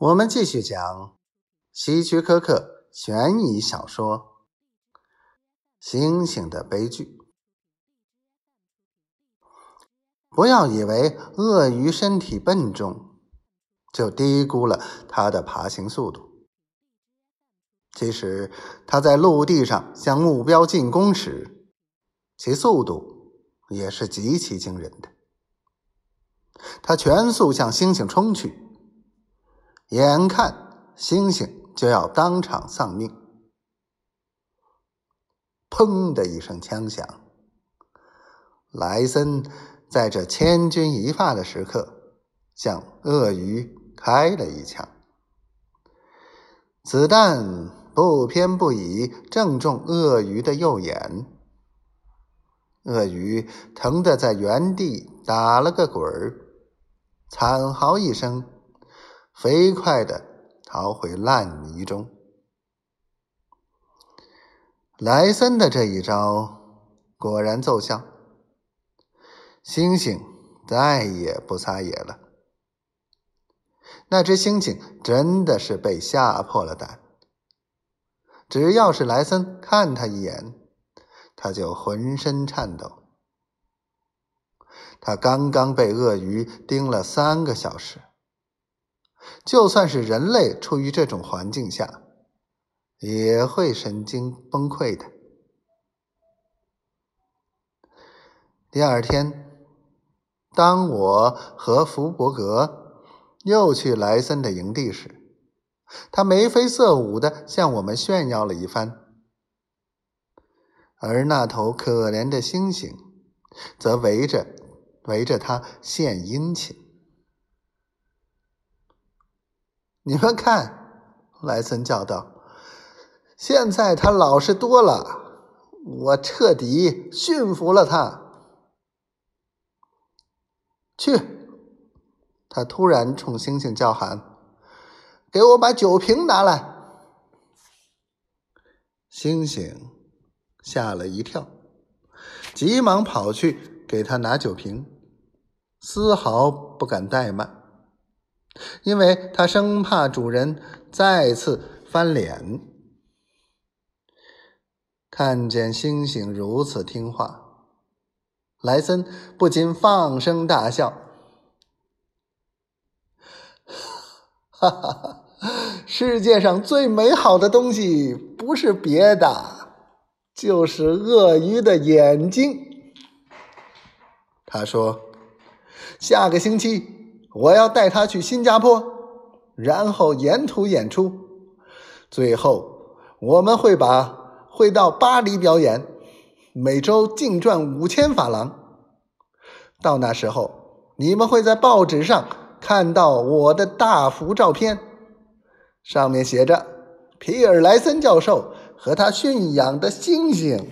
我们继续讲希区柯克悬疑小说《星星的悲剧》。不要以为鳄鱼身体笨重，就低估了它的爬行速度。其实，它在陆地上向目标进攻时，其速度也是极其惊人的。它全速向星星冲去。眼看星星就要当场丧命，砰的一声枪响，莱森在这千钧一发的时刻向鳄鱼开了一枪，子弹不偏不倚，正中鳄鱼的右眼，鳄鱼疼得在原地打了个滚儿，惨嚎一声。飞快的逃回烂泥中。莱森的这一招果然奏效，猩猩再也不撒野了。那只猩猩真的是被吓破了胆，只要是莱森看他一眼，他就浑身颤抖。他刚刚被鳄鱼盯了三个小时。就算是人类处于这种环境下，也会神经崩溃的。第二天，当我和福伯格又去莱森的营地时，他眉飞色舞的向我们炫耀了一番，而那头可怜的猩猩则围着围着他献殷勤。你们看，莱森叫道：“现在他老实多了，我彻底驯服了他。”去！他突然冲星星叫喊：“给我把酒瓶拿来！”星星吓了一跳，急忙跑去给他拿酒瓶，丝毫不敢怠慢。因为他生怕主人再次翻脸。看见猩猩如此听话，莱森不禁放声大笑：“哈哈！世界上最美好的东西不是别的，就是鳄鱼的眼睛。”他说：“下个星期。”我要带他去新加坡，然后沿途演出，最后我们会把会到巴黎表演，每周净赚五千法郎。到那时候，你们会在报纸上看到我的大幅照片，上面写着皮尔莱森教授和他驯养的猩猩。